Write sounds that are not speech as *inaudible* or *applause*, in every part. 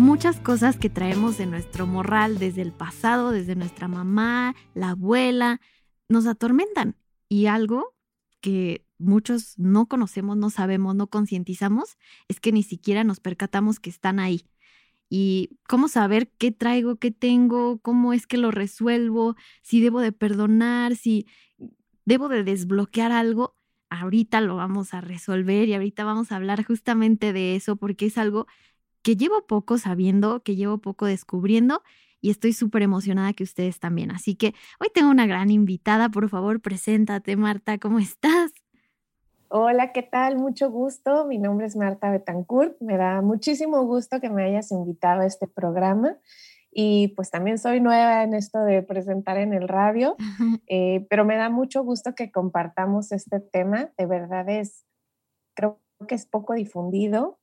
Muchas cosas que traemos de nuestro morral desde el pasado, desde nuestra mamá, la abuela, nos atormentan. Y algo que muchos no conocemos, no sabemos, no concientizamos, es que ni siquiera nos percatamos que están ahí. Y cómo saber qué traigo, qué tengo, cómo es que lo resuelvo, si debo de perdonar, si debo de desbloquear algo, ahorita lo vamos a resolver y ahorita vamos a hablar justamente de eso porque es algo que llevo poco sabiendo, que llevo poco descubriendo y estoy súper emocionada que ustedes también. Así que hoy tengo una gran invitada, por favor, preséntate Marta, ¿cómo estás? Hola, ¿qué tal? Mucho gusto. Mi nombre es Marta Betancourt. Me da muchísimo gusto que me hayas invitado a este programa. Y pues también soy nueva en esto de presentar en el radio, *laughs* eh, pero me da mucho gusto que compartamos este tema. De verdad es, creo que es poco difundido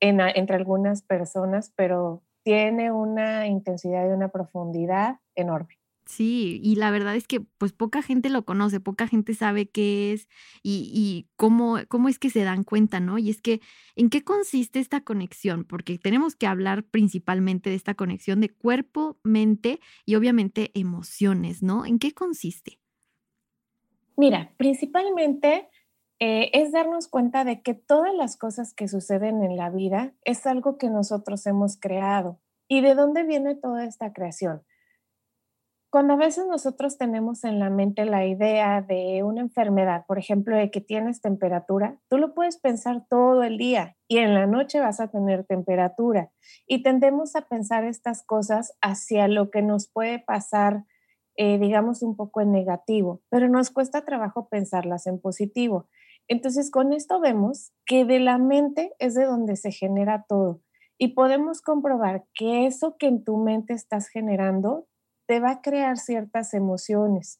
entre algunas personas, pero tiene una intensidad y una profundidad enorme. Sí, y la verdad es que pues poca gente lo conoce, poca gente sabe qué es y, y, cómo, cómo es que se dan cuenta, ¿no? Y es que, ¿en qué consiste esta conexión? Porque tenemos que hablar principalmente de esta conexión de cuerpo, mente y obviamente emociones, ¿no? ¿En qué consiste? Mira, principalmente eh, es darnos cuenta de que todas las cosas que suceden en la vida es algo que nosotros hemos creado. ¿Y de dónde viene toda esta creación? Cuando a veces nosotros tenemos en la mente la idea de una enfermedad, por ejemplo, de que tienes temperatura, tú lo puedes pensar todo el día y en la noche vas a tener temperatura. Y tendemos a pensar estas cosas hacia lo que nos puede pasar, eh, digamos, un poco en negativo, pero nos cuesta trabajo pensarlas en positivo. Entonces, con esto vemos que de la mente es de donde se genera todo y podemos comprobar que eso que en tu mente estás generando te va a crear ciertas emociones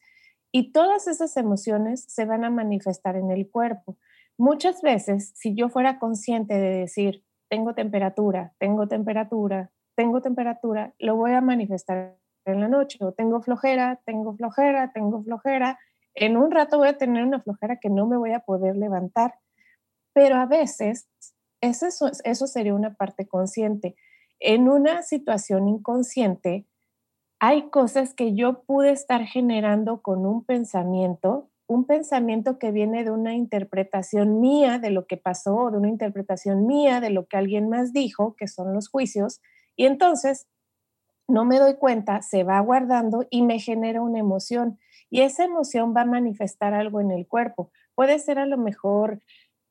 y todas esas emociones se van a manifestar en el cuerpo. Muchas veces, si yo fuera consciente de decir, tengo temperatura, tengo temperatura, tengo temperatura, lo voy a manifestar en la noche, o tengo flojera, tengo flojera, tengo flojera, en un rato voy a tener una flojera que no me voy a poder levantar, pero a veces eso, eso sería una parte consciente. En una situación inconsciente, hay cosas que yo pude estar generando con un pensamiento, un pensamiento que viene de una interpretación mía de lo que pasó, de una interpretación mía de lo que alguien más dijo, que son los juicios, y entonces no me doy cuenta, se va guardando y me genera una emoción y esa emoción va a manifestar algo en el cuerpo. Puede ser a lo mejor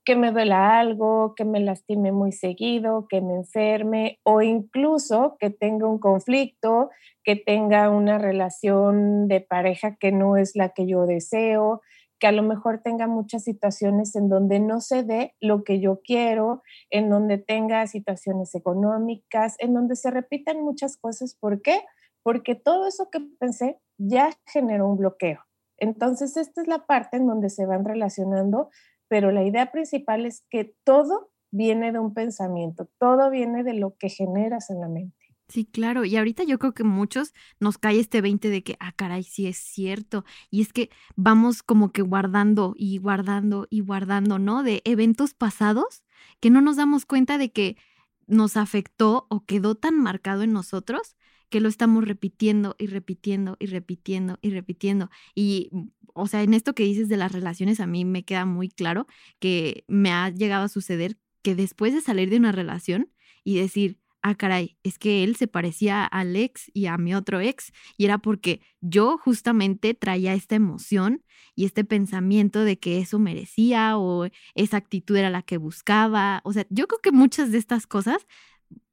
que me duela algo, que me lastime muy seguido, que me enferme o incluso que tenga un conflicto, que tenga una relación de pareja que no es la que yo deseo, que a lo mejor tenga muchas situaciones en donde no se dé lo que yo quiero, en donde tenga situaciones económicas, en donde se repitan muchas cosas. ¿Por qué? Porque todo eso que pensé ya generó un bloqueo. Entonces, esta es la parte en donde se van relacionando, pero la idea principal es que todo viene de un pensamiento, todo viene de lo que generas en la mente. Sí, claro. Y ahorita yo creo que muchos nos cae este 20 de que, ah, caray, sí es cierto. Y es que vamos como que guardando y guardando y guardando, ¿no? De eventos pasados que no nos damos cuenta de que nos afectó o quedó tan marcado en nosotros que lo estamos repitiendo y repitiendo y repitiendo y repitiendo. Y, mm, o sea, en esto que dices de las relaciones, a mí me queda muy claro que me ha llegado a suceder que después de salir de una relación y decir, ah, caray, es que él se parecía al ex y a mi otro ex, y era porque yo justamente traía esta emoción y este pensamiento de que eso merecía o esa actitud era la que buscaba. O sea, yo creo que muchas de estas cosas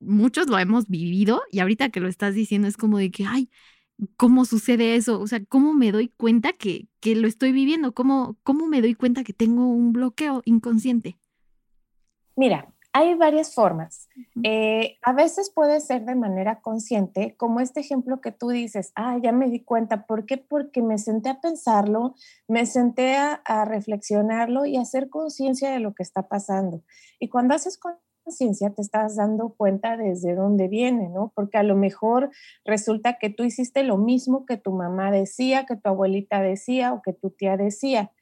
muchos lo hemos vivido y ahorita que lo estás diciendo es como de que, ay, ¿cómo sucede eso? O sea, ¿cómo me doy cuenta que, que lo estoy viviendo? ¿Cómo, ¿Cómo me doy cuenta que tengo un bloqueo inconsciente? Mira, Hay varias formas. Eh, a veces puede ser de manera consciente, como este ejemplo que tú dices, ah, ya me di cuenta. ¿Por qué? Porque me senté a pensarlo, me senté a, a reflexionarlo y a hacer conciencia de lo que está pasando. Y cuando haces conciencia te estás dando cuenta desde dónde viene, ¿no? Porque a lo mejor resulta que tú hiciste lo mismo que tu mamá decía, que tu abuelita decía o que tu tía decía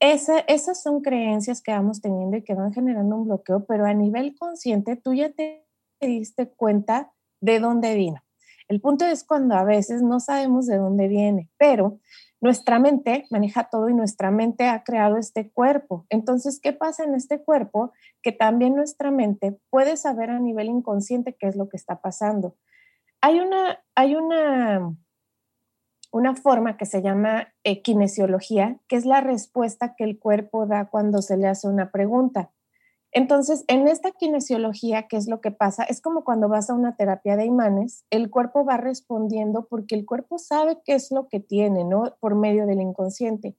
esas son creencias que vamos teniendo y que van generando un bloqueo, pero a nivel consciente tú ya te diste cuenta de dónde vino. El punto es cuando a veces no sabemos de dónde viene, pero nuestra mente maneja todo y nuestra mente ha creado este cuerpo. Entonces, ¿qué pasa en este cuerpo? Que también nuestra mente puede saber a nivel inconsciente qué es lo que está pasando. Hay una, hay una una forma que se llama eh, kinesiología, que es la respuesta que el cuerpo da cuando se le hace una pregunta. Entonces, en esta kinesiología, ¿qué es lo que pasa? Es como cuando vas a una terapia de imanes, el cuerpo va respondiendo porque el cuerpo sabe qué es lo que tiene, ¿no? Por medio del inconsciente.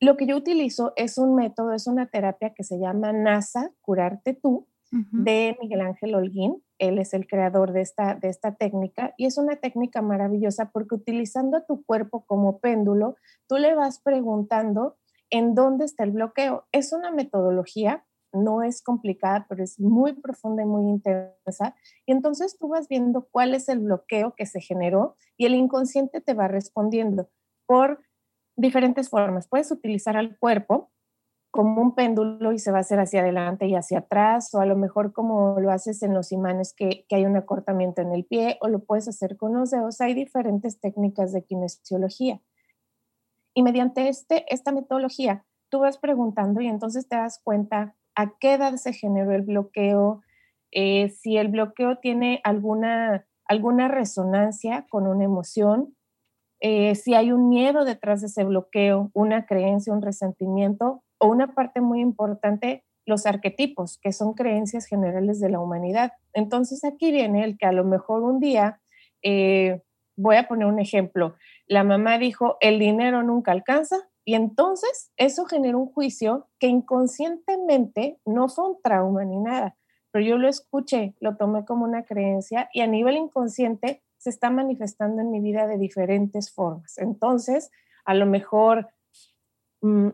Lo que yo utilizo es un método, es una terapia que se llama NASA, curarte tú, de Miguel Ángel Holguín. Él es el creador de esta, de esta técnica y es una técnica maravillosa porque utilizando a tu cuerpo como péndulo, tú le vas preguntando en dónde está el bloqueo. Es una metodología, no es complicada, pero es muy profunda y muy intensa. Y entonces tú vas viendo cuál es el bloqueo que se generó y el inconsciente te va respondiendo por diferentes formas. Puedes utilizar al cuerpo como un péndulo y se va a hacer hacia adelante y hacia atrás, o a lo mejor como lo haces en los imanes que, hay un acortamiento en el pie, o lo puedes hacer con los dedos. Hay diferentes técnicas de kinesiología. Y mediante este, esta metodología, tú vas preguntando y entonces te das cuenta a qué edad se generó el bloqueo, eh, si el bloqueo tiene alguna, alguna resonancia con una emoción, eh, si hay un miedo detrás de ese bloqueo, una creencia, un resentimiento, o una parte muy importante, los arquetipos, que son creencias generales de la humanidad. Entonces aquí viene el que a lo mejor un día, eh, voy a poner un ejemplo, la mamá dijo, el dinero nunca alcanza, y entonces eso generó un juicio que inconscientemente no fue un trauma ni nada, pero yo lo escuché, lo tomé como una creencia y a nivel inconsciente se está manifestando en mi vida de diferentes formas. Entonces, a lo mejor mm,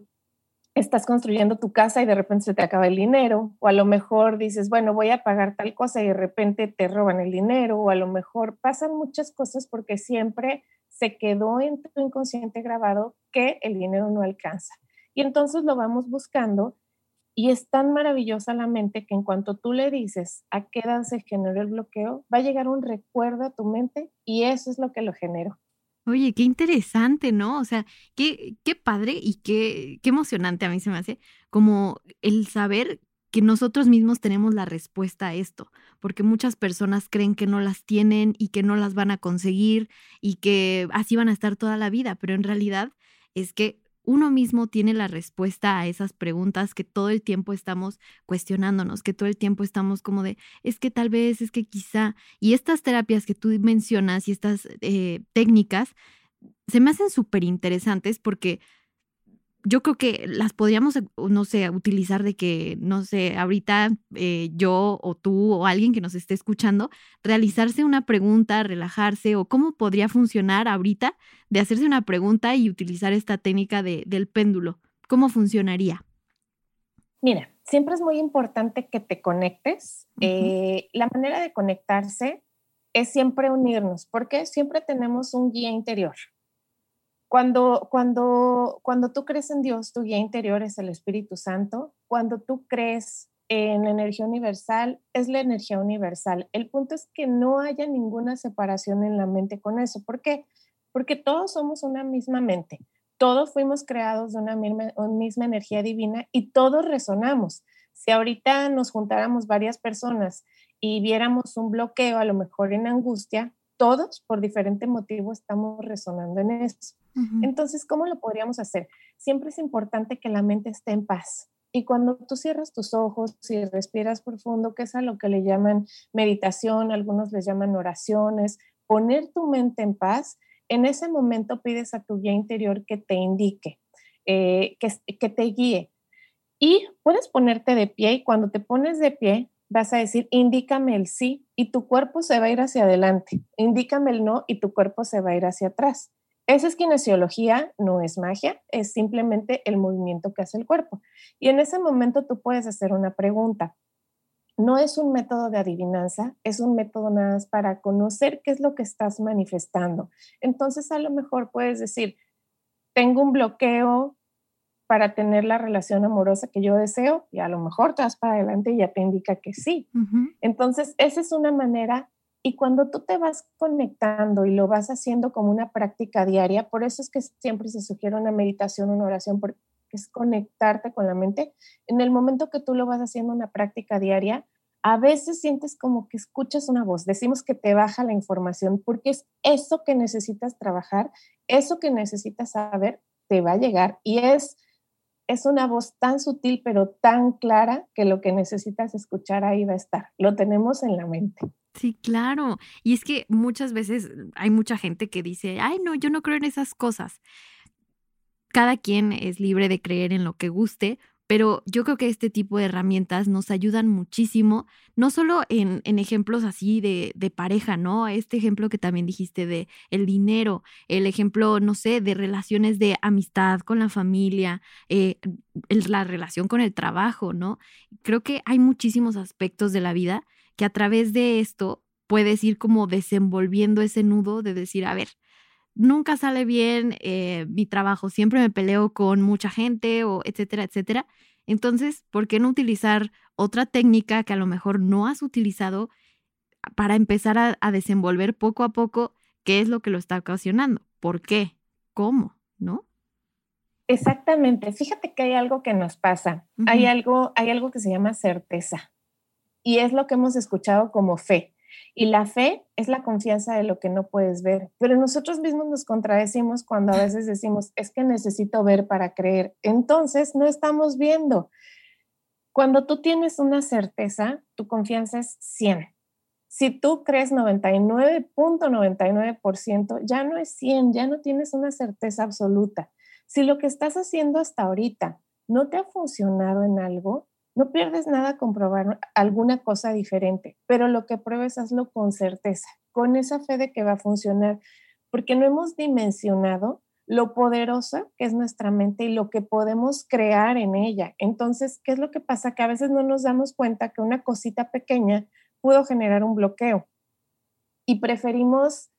estás construyendo tu casa y de repente se te acaba el dinero, o a lo mejor dices, bueno, voy a pagar tal cosa y de repente te roban el dinero, o a lo mejor pasan muchas cosas porque siempre se quedó en tu inconsciente grabado que el dinero no alcanza. Y entonces lo vamos buscando y es tan maravillosa la mente que en cuanto tú le dices a qué edad se generó el bloqueo, va a llegar un recuerdo a tu mente y eso es lo que lo generó. Oye, qué interesante, ¿no? O sea, qué, qué padre y qué, qué emocionante a mí se me hace como el saber que nosotros mismos tenemos la respuesta a esto, porque muchas personas creen que no las tienen y que no las van a conseguir y que así van a estar toda la vida, pero en realidad es que uno mismo tiene la respuesta a esas preguntas que todo el tiempo estamos cuestionándonos, que todo el tiempo estamos como de, es que tal vez, es que quizá, y estas terapias que tú mencionas y estas eh, técnicas se me hacen súper interesantes porque yo creo que las podríamos, eh, no sé, utilizar de que, no sé, ahorita eh, yo o tú o alguien que nos esté escuchando, realizarse una pregunta, relajarse o cómo podría funcionar ahorita de hacerse una pregunta y utilizar esta técnica de, del péndulo. ¿Cómo funcionaría? Mira, siempre es muy importante que te conectes. Eh, la manera de conectarse es siempre unirnos, porque siempre tenemos un guía interior. Cuando, cuando, cuando tú crees en Dios, tu guía interior es el Espíritu Santo. Cuando tú crees en la energía universal, es la energía universal. El punto es que no haya ninguna separación en la mente con eso. ¿Por qué? Porque todos somos una misma mente. Todos fuimos creados de una misma, una misma energía divina y todos resonamos. Si ahorita nos juntáramos varias personas y viéramos un bloqueo, a lo mejor en angustia, todos por diferente motivo estamos resonando en eso. Entonces, ¿cómo lo podríamos hacer? Siempre es importante que la mente esté en paz. Y cuando tú cierras tus ojos y respiras profundo, que es a lo que le llaman meditación, algunos les llaman oraciones, poner tu mente en paz, en ese momento pides a tu guía interior que te indique, eh, que, que te guíe. Y puedes ponerte de pie y cuando te pones de pie vas a decir, indícame el sí y tu cuerpo se va a ir hacia adelante, indícame el no y tu cuerpo se va a ir hacia atrás. Esa es kinesiología, no es magia, es simplemente el movimiento que hace el cuerpo. Y en ese momento tú puedes hacer una pregunta. No es un método de adivinanza, es un método nada más para conocer qué es lo que estás manifestando. Entonces a lo mejor puedes decir, tengo un bloqueo para tener la relación amorosa que yo deseo y a lo mejor te vas para adelante y ya te indica que sí. Entonces, esa es una manera y cuando tú te vas conectando y lo vas haciendo como una práctica diaria, por eso es que siempre se sugiere una meditación, una oración, porque es conectarte con la mente. En el momento que tú lo vas haciendo una práctica diaria, a veces sientes como que escuchas una voz, decimos que te baja la información, porque es eso que necesitas trabajar, eso que necesitas saber, te va a llegar y es es una voz tan sutil pero tan clara que lo que necesitas escuchar ahí va a estar. Lo tenemos en la mente. Sí, claro. Y es que muchas veces hay mucha gente que dice, ay, no, yo no creo en esas cosas. Cada quien es libre de creer en lo que guste, pero yo creo que este tipo de herramientas nos ayudan muchísimo, no solo en, ejemplos así de, de, pareja, ¿no? Este ejemplo que también dijiste de el dinero, el ejemplo, no sé, de relaciones de amistad con la familia, eh, la relación con el trabajo, ¿no? Creo que hay muchísimos aspectos de la vida que a través de esto puedes ir como desenvolviendo ese nudo de decir, a ver, nunca sale bien eh, mi trabajo, siempre me peleo con mucha gente o etcétera, etcétera. Entonces, ¿por qué no utilizar otra técnica que a lo mejor no has utilizado para empezar a, desenvolver poco a poco qué es lo que lo está ocasionando? ¿Por qué? ¿Cómo? ¿No? Exactamente. Fíjate que hay algo que nos pasa. Hay algo, hay algo que se llama certeza. Y es lo que hemos escuchado como fe. Y la fe es la confianza de lo que no puedes ver. Pero nosotros mismos nos contradecimos cuando a veces decimos, es que necesito ver para creer. Entonces, no estamos viendo. Cuando tú tienes una certeza, tu confianza es 100. Si tú crees 99.99%, ya no es 100, ya no tienes una certeza absoluta. Si lo que estás haciendo hasta ahorita no te ha funcionado en algo, no pierdes nada comprobar alguna cosa diferente, pero lo que pruebes hazlo con certeza, con esa fe de que va a funcionar, porque no hemos dimensionado lo poderosa que es nuestra mente y lo que podemos crear en ella. Entonces, ¿qué es lo que pasa? Que a veces no nos damos cuenta que una cosita pequeña pudo generar un bloqueo y preferimos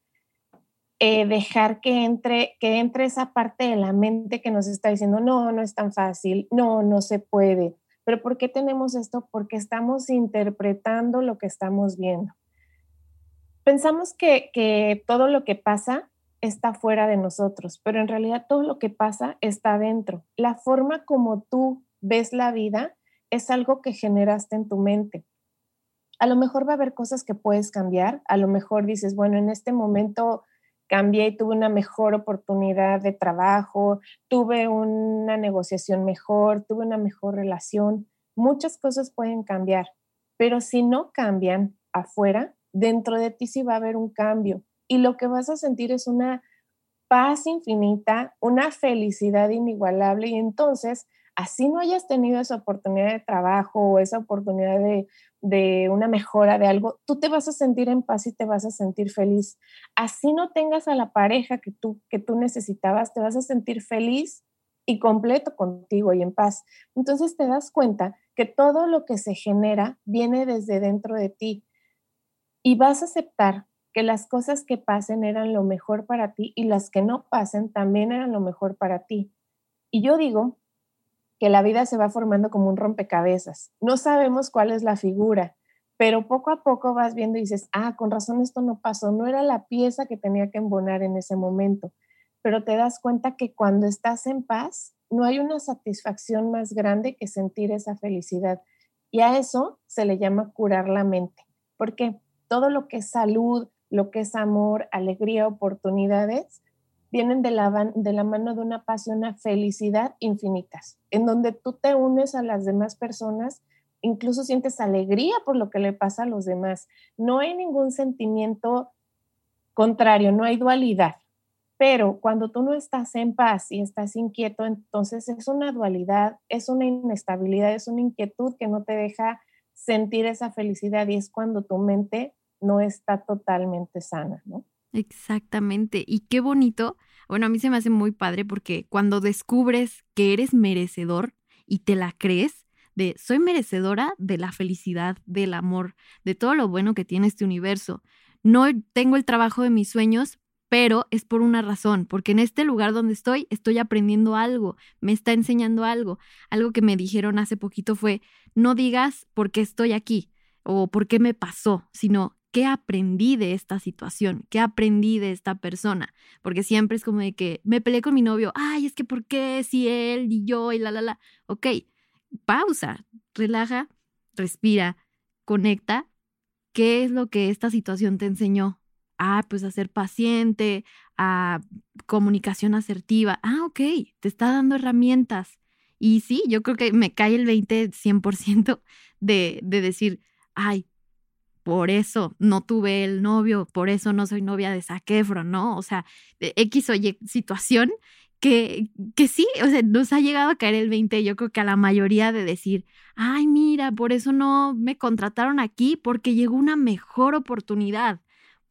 eh, dejar que entre, que entre esa parte de la mente que nos está diciendo, no, no es tan fácil, no, no se puede, pero ¿por qué tenemos esto? Porque estamos interpretando lo que estamos viendo. Pensamos que, todo lo que pasa está fuera de nosotros, pero en realidad todo lo que pasa está dentro. La forma como tú ves la vida es algo que generaste en tu mente. A lo mejor va a haber cosas que puedes cambiar, a lo mejor dices, bueno, en este momento cambié y tuve una mejor oportunidad de trabajo, tuve una negociación mejor, tuve una mejor relación. Muchas cosas pueden cambiar, pero si no cambian afuera, dentro de ti sí va a haber un cambio y lo que vas a sentir es una paz infinita, una felicidad inigualable y entonces, así no hayas tenido esa oportunidad de trabajo o esa oportunidad de de una mejora de algo, tú te vas a sentir en paz y te vas a sentir feliz. Así no tengas a la pareja que tú, que tú necesitabas, te vas a sentir feliz y completo contigo y en paz. Entonces te das cuenta que todo lo que se genera viene desde dentro de ti y vas a aceptar que las cosas que pasen eran lo mejor para ti y las que no pasen también eran lo mejor para ti. Y yo digo que la vida se va formando como un rompecabezas. No sabemos cuál es la figura, pero poco a poco vas viendo y dices, ah, con razón esto no pasó, no era la pieza que tenía que embonar en ese momento, pero te das cuenta que cuando estás en paz, no hay una satisfacción más grande que sentir esa felicidad. Y a eso se le llama curar la mente, porque todo lo que es salud, lo que es amor, alegría, oportunidades, vienen de la, de la mano de una paz y una felicidad infinitas, en donde tú te unes a las demás personas, incluso sientes alegría por lo que le pasa a los demás. No hay ningún sentimiento contrario, no hay dualidad, Pero cuando tú no estás en paz y estás inquieto, entonces es una dualidad, es una inestabilidad, es una inquietud que no te deja sentir esa felicidad y es cuando tu mente no está totalmente sana, ¿no? Exactamente. Y qué bonito. Bueno, a mí se me hace muy padre porque cuando descubres que eres merecedor y te la crees, de soy merecedora de la felicidad, del amor, de todo lo bueno que tiene este universo. No tengo el trabajo de mis sueños, pero es por una razón, porque en este lugar donde estoy estoy aprendiendo algo, me está enseñando algo. Algo que me dijeron hace poquito fue, no digas por qué estoy aquí o por qué me pasó, sino qué aprendí de esta situación, qué aprendí de esta persona, porque siempre es como de que me peleé con mi novio, ay, es que por qué si él y yo y la, la, la. Ok, pausa, relaja, respira, conecta. ¿Qué es lo que esta situación te enseñó? ah, pues a ser paciente, a comunicación asertiva. Ah, ok, te está dando herramientas. Y sí, yo creo que me cae el 20, 100% de, de decir, ay, por eso no tuve el novio, por eso no soy novia de Saquefro, ¿no? O sea, X o Y situación que, que sí, o sea, nos ha llegado a caer el 20, yo creo que a la mayoría de decir, ay, mira, por eso no me contrataron aquí, porque llegó una mejor oportunidad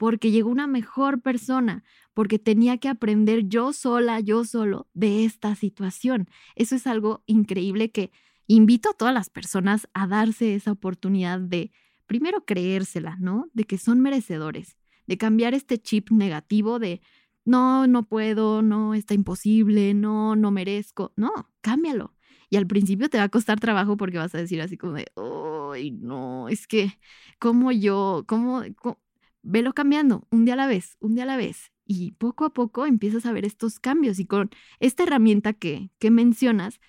porque llegó una mejor persona, porque tenía que aprender yo sola, yo solo de esta situación. Eso es algo increíble que invito a todas las personas a darse esa oportunidad de primero creérsela, ¿no? De que son merecedores, de cambiar este chip negativo de no, no puedo, no, está imposible, no, no merezco. No, cámbialo. Y al principio te va a costar trabajo porque vas a decir así como de, ay, no, es que, ¿cómo yo, cómo, cómo velo cambiando un día a la vez, un día a la vez. Y poco a poco empiezas a ver estos cambios. Y con esta herramienta que, que mencionas,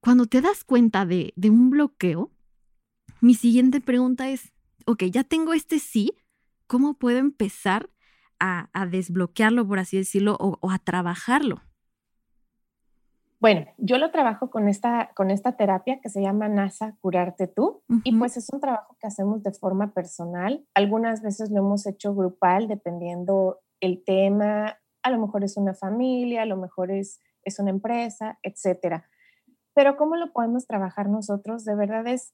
cuando te das cuenta de, de un bloqueo, mi siguiente pregunta es, ok, ya tengo este sí, ¿cómo puedo empezar a, a desbloquearlo, por así decirlo, o, o a trabajarlo? Bueno, yo lo trabajo con esta, con esta terapia que se llama NASA Curarte Tú y pues es un trabajo que hacemos de forma personal. Algunas veces lo hemos hecho grupal dependiendo el tema, a lo mejor es una familia, a lo mejor es, es una empresa, etcétera. Pero ¿cómo lo podemos trabajar nosotros? De verdad es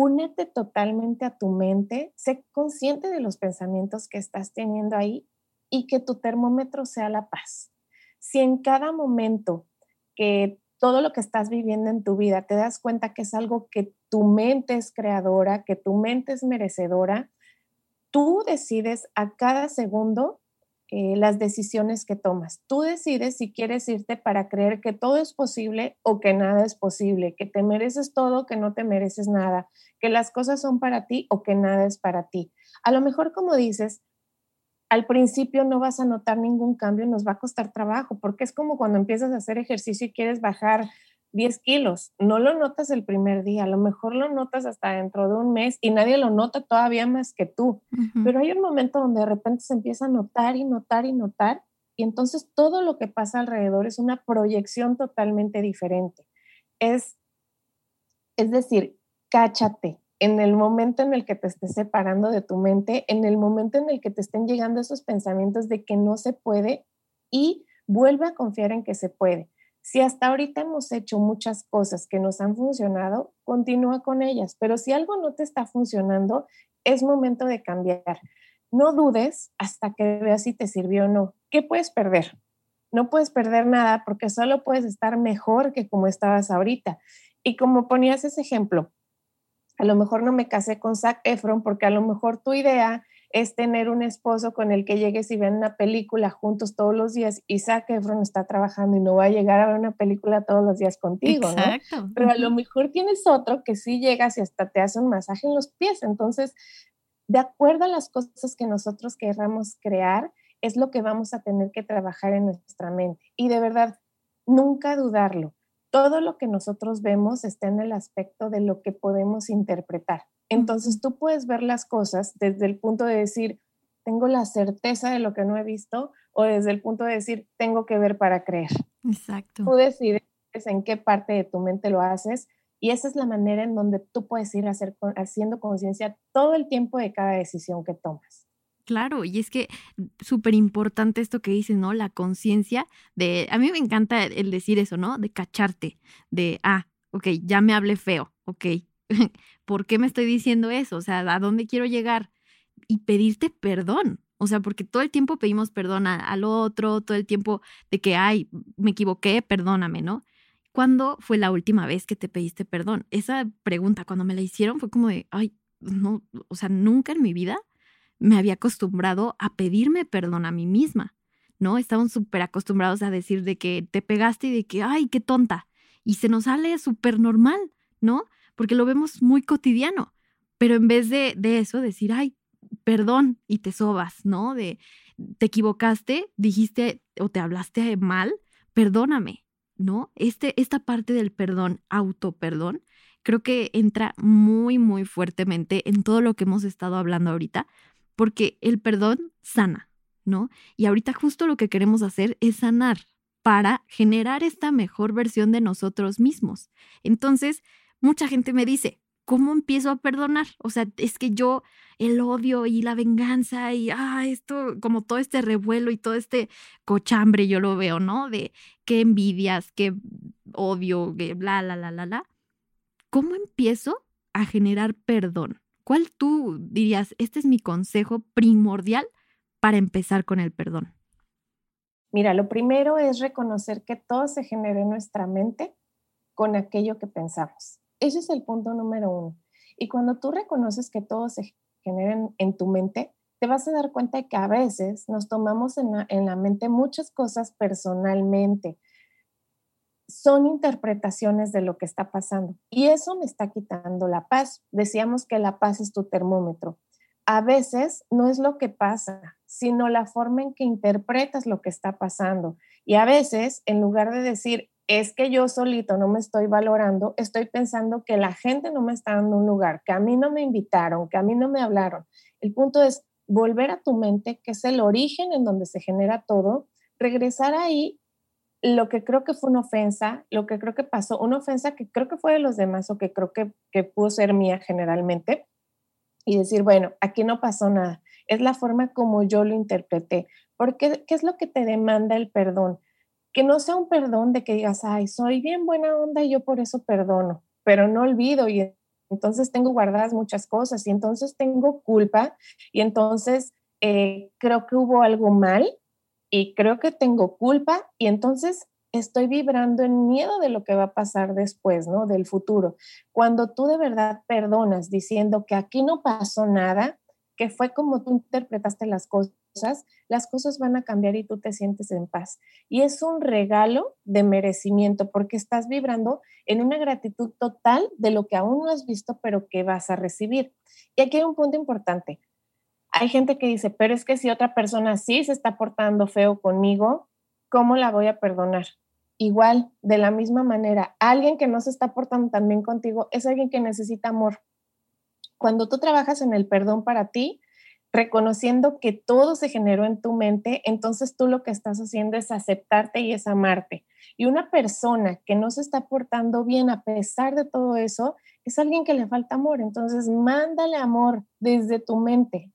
únete totalmente a tu mente, sé consciente de los pensamientos que estás teniendo ahí y que tu termómetro sea la paz. Si en cada momento que todo lo que estás viviendo en tu vida, te das cuenta que es algo que tu mente es creadora, que tu mente es merecedora, tú decides a cada segundo eh, las decisiones que tomas. Tú decides si quieres irte para creer que todo es posible o que nada es posible, que te mereces todo, que no te mereces nada, que las cosas son para ti o que nada es para ti. A lo mejor, como dices, al principio no vas a notar ningún cambio, nos va a costar trabajo, porque es como cuando empiezas a hacer ejercicio y quieres bajar 10 kilos. No lo notas el primer día, a lo mejor lo notas hasta dentro de un mes y nadie lo nota todavía más que tú. Pero hay un momento donde de repente se empieza a notar y notar y notar y entonces todo lo que pasa alrededor es una proyección totalmente diferente. Es, es decir, cáchate, en el momento en el que te estés separando de tu mente, en el momento en el que te estén llegando esos pensamientos de que no se puede y vuelve a confiar en que se puede. Si hasta ahorita hemos hecho muchas cosas que nos han funcionado, continúa con ellas, pero si algo no te está funcionando, es momento de cambiar. No dudes hasta que veas si te sirvió o no. ¿Qué puedes perder? No puedes perder nada porque solo puedes estar mejor que como estabas ahorita. Y como ponías ese ejemplo, a lo mejor no me casé con Zac Efron porque a lo mejor tu idea es tener un esposo con el que llegues y vean una película juntos todos los días y Zac Efron está trabajando y no va a llegar a ver una película todos los días contigo, ¿no? Pero a lo mejor tienes otro que sí llegas y hasta te hace un masaje en los pies. Entonces, de acuerdo a las cosas que nosotros querramos crear, es lo que vamos a tener que trabajar en nuestra mente. Y de verdad, nunca dudarlo todo lo que nosotros vemos está en el aspecto de lo que podemos interpretar. Entonces tú puedes ver las cosas desde el punto de decir, tengo la certeza de lo que no he visto, o desde el punto de decir, tengo que ver para creer. Exacto. Tú decides en qué parte de tu mente lo haces y esa es la manera en donde tú puedes ir hacer, haciendo conciencia todo el tiempo de cada decisión que tomas. Claro, y es que súper importante esto que dices, ¿no? La conciencia de, a mí me encanta el decir eso, ¿no? De cacharte, de, ah, ok, ya me hablé feo, ok, *laughs* ¿por qué me estoy diciendo eso? O sea, ¿a dónde quiero llegar? Y pedirte perdón, o sea, porque todo el tiempo pedimos perdón al otro, todo el tiempo de que, ay, me equivoqué, perdóname, ¿no? ¿Cuándo fue la última vez que te pediste perdón? Esa pregunta, cuando me la hicieron, fue como de, ay, no, o sea, nunca en mi vida me había acostumbrado a pedirme perdón a mí misma, ¿no? Estamos súper acostumbrados a decir de que te pegaste y de que, ay, qué tonta. Y se nos sale súper normal, ¿no? Porque lo vemos muy cotidiano. Pero en vez de, de eso, decir, ay, perdón y te sobas, ¿no? De, te equivocaste, dijiste o te hablaste mal, perdóname, ¿no? Este, esta parte del perdón, autoperdón, creo que entra muy, muy fuertemente en todo lo que hemos estado hablando ahorita, porque el perdón sana, ¿no? Y ahorita justo lo que queremos hacer es sanar para generar esta mejor versión de nosotros mismos. Entonces, mucha gente me dice, ¿cómo empiezo a perdonar? O sea, es que yo el odio y la venganza y, ah, esto, como todo este revuelo y todo este cochambre, yo lo veo, ¿no? De qué envidias, qué odio, que bla, bla, bla, bla, bla. ¿Cómo empiezo a generar perdón? ¿Cuál tú dirías, este es mi consejo primordial para empezar con el perdón? Mira, lo primero es reconocer que todo se genera en nuestra mente con aquello que pensamos. Ese es el punto número uno. Y cuando tú reconoces que todo se genera en, tu mente, te vas a dar cuenta de que a veces nos tomamos en la mente muchas cosas personalmente son interpretaciones de lo que está pasando y eso me está quitando la paz. Decíamos que la paz es tu termómetro. A veces no es lo que pasa, sino la forma en que interpretas lo que está pasando. Y a veces, en lugar de decir, es que yo solito no me estoy valorando, estoy pensando que la gente no me está dando un lugar, que a mí no me invitaron, que a mí no me hablaron. El punto es volver a tu mente, que es el origen en donde se genera todo, regresar ahí lo que creo que fue una ofensa, lo que creo que pasó, una ofensa que creo que fue de los demás o que creo que, que pudo ser mía generalmente, y decir, bueno, aquí no pasó nada, es la forma como yo lo interpreté, porque ¿qué es lo que te demanda el perdón? Que no sea un perdón de que digas, ay, soy bien buena onda y yo por eso perdono, pero no olvido y entonces tengo guardadas muchas cosas y entonces tengo culpa y entonces eh, creo que hubo algo mal y creo que tengo culpa y entonces estoy vibrando en miedo de lo que va a pasar después, ¿no? Del futuro. Cuando tú de verdad perdonas diciendo que aquí no pasó nada, que fue como tú interpretaste las cosas, las cosas van a cambiar y tú te sientes en paz. Y es un regalo de merecimiento porque estás vibrando en una gratitud total de lo que aún no has visto, pero que vas a recibir. Y aquí hay un punto importante. Hay gente que dice, pero es que si otra persona sí se está portando feo conmigo, ¿cómo la voy a perdonar? Igual, de la misma manera, alguien que no se está portando tan bien contigo es alguien que necesita amor. Cuando tú trabajas en el perdón para ti, reconociendo que todo se generó en tu mente, entonces tú lo que estás haciendo es aceptarte y es amarte. Y una persona que no se está portando bien a pesar de todo eso, es alguien que le falta amor. Entonces, mándale amor desde tu mente,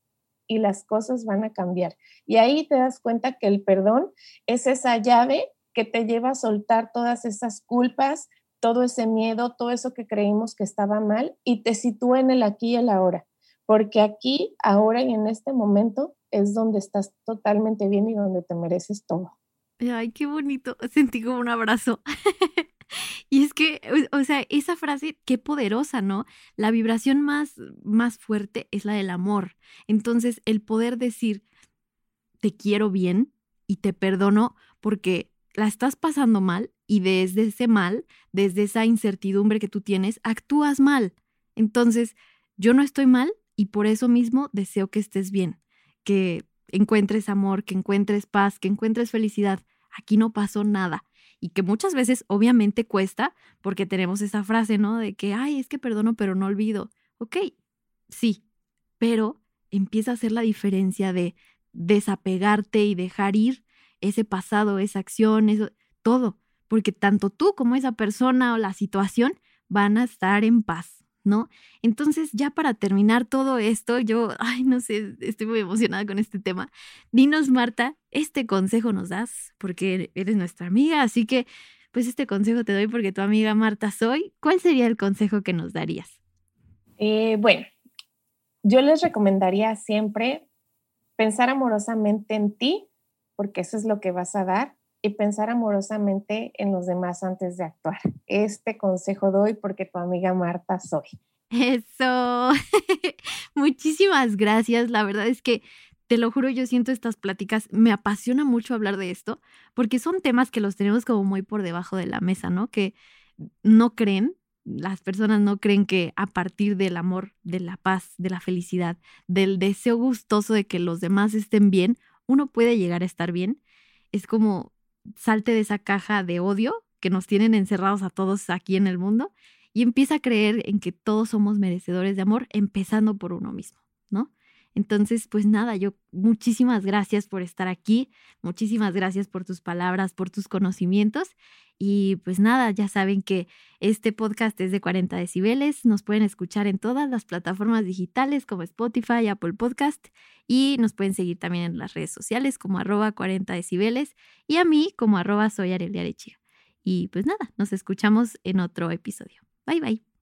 y las cosas van a cambiar. Y ahí te das cuenta que el perdón es esa llave que te lleva a soltar todas esas culpas, todo ese miedo, todo eso que creímos que estaba mal y te sitúa en el aquí y el ahora. Porque aquí, ahora y en este momento es donde estás totalmente bien y donde te mereces todo. Ay, qué bonito. Sentí como un abrazo. *laughs* Y es que, o sea, esa frase, qué poderosa, ¿no? La vibración más, más fuerte es la del amor. Entonces, el poder decir, te quiero bien y te perdono porque la estás pasando mal y desde ese mal, desde esa incertidumbre que tú tienes, actúas mal. Entonces, yo no estoy mal y por eso mismo deseo que estés bien, que encuentres amor, que encuentres paz, que encuentres felicidad. Aquí no pasó nada y que muchas veces obviamente cuesta porque tenemos esa frase, ¿no? De que, ay, es que perdono pero no olvido. Ok, sí, pero empieza a hacer la diferencia de desapegarte y dejar ir ese pasado, esa acción, eso, todo, porque tanto tú como esa persona o la situación van a estar en paz, ¿no? Entonces, ya para terminar todo esto, yo, ay, no sé, estoy muy emocionada con este tema. Dinos, Marta, este consejo nos das porque eres nuestra amiga, así que, pues este consejo te doy porque tu amiga Marta soy. ¿Cuál sería el consejo que nos darías? Eh, bueno, yo les recomendaría siempre pensar amorosamente en ti, porque eso es lo que vas a dar, y pensar amorosamente en los demás antes de actuar. Este consejo doy porque tu amiga Marta soy. Eso. *laughs* Muchísimas gracias. La verdad es que, te lo juro, yo siento estas pláticas, me apasiona mucho hablar de esto, porque son temas que los tenemos como muy por debajo de la mesa, ¿no? Que no creen, las personas no creen que a partir del amor, de la paz, de la felicidad, del deseo gustoso de que los demás estén bien, uno puede llegar a estar bien. Es como salte de esa caja de odio que nos tienen encerrados a todos aquí en el mundo y empieza a creer en que todos somos merecedores de amor, empezando por uno mismo. Entonces, pues nada, yo muchísimas gracias por estar aquí, muchísimas gracias por tus palabras, por tus conocimientos y pues nada, ya saben que este podcast es de 40 decibeles, nos pueden escuchar en todas las plataformas digitales como Spotify, Apple Podcast y nos pueden seguir también en las redes sociales como arroba 40 decibeles y a mí como arroba soy Arelia Y pues nada, nos escuchamos en otro episodio. Bye bye.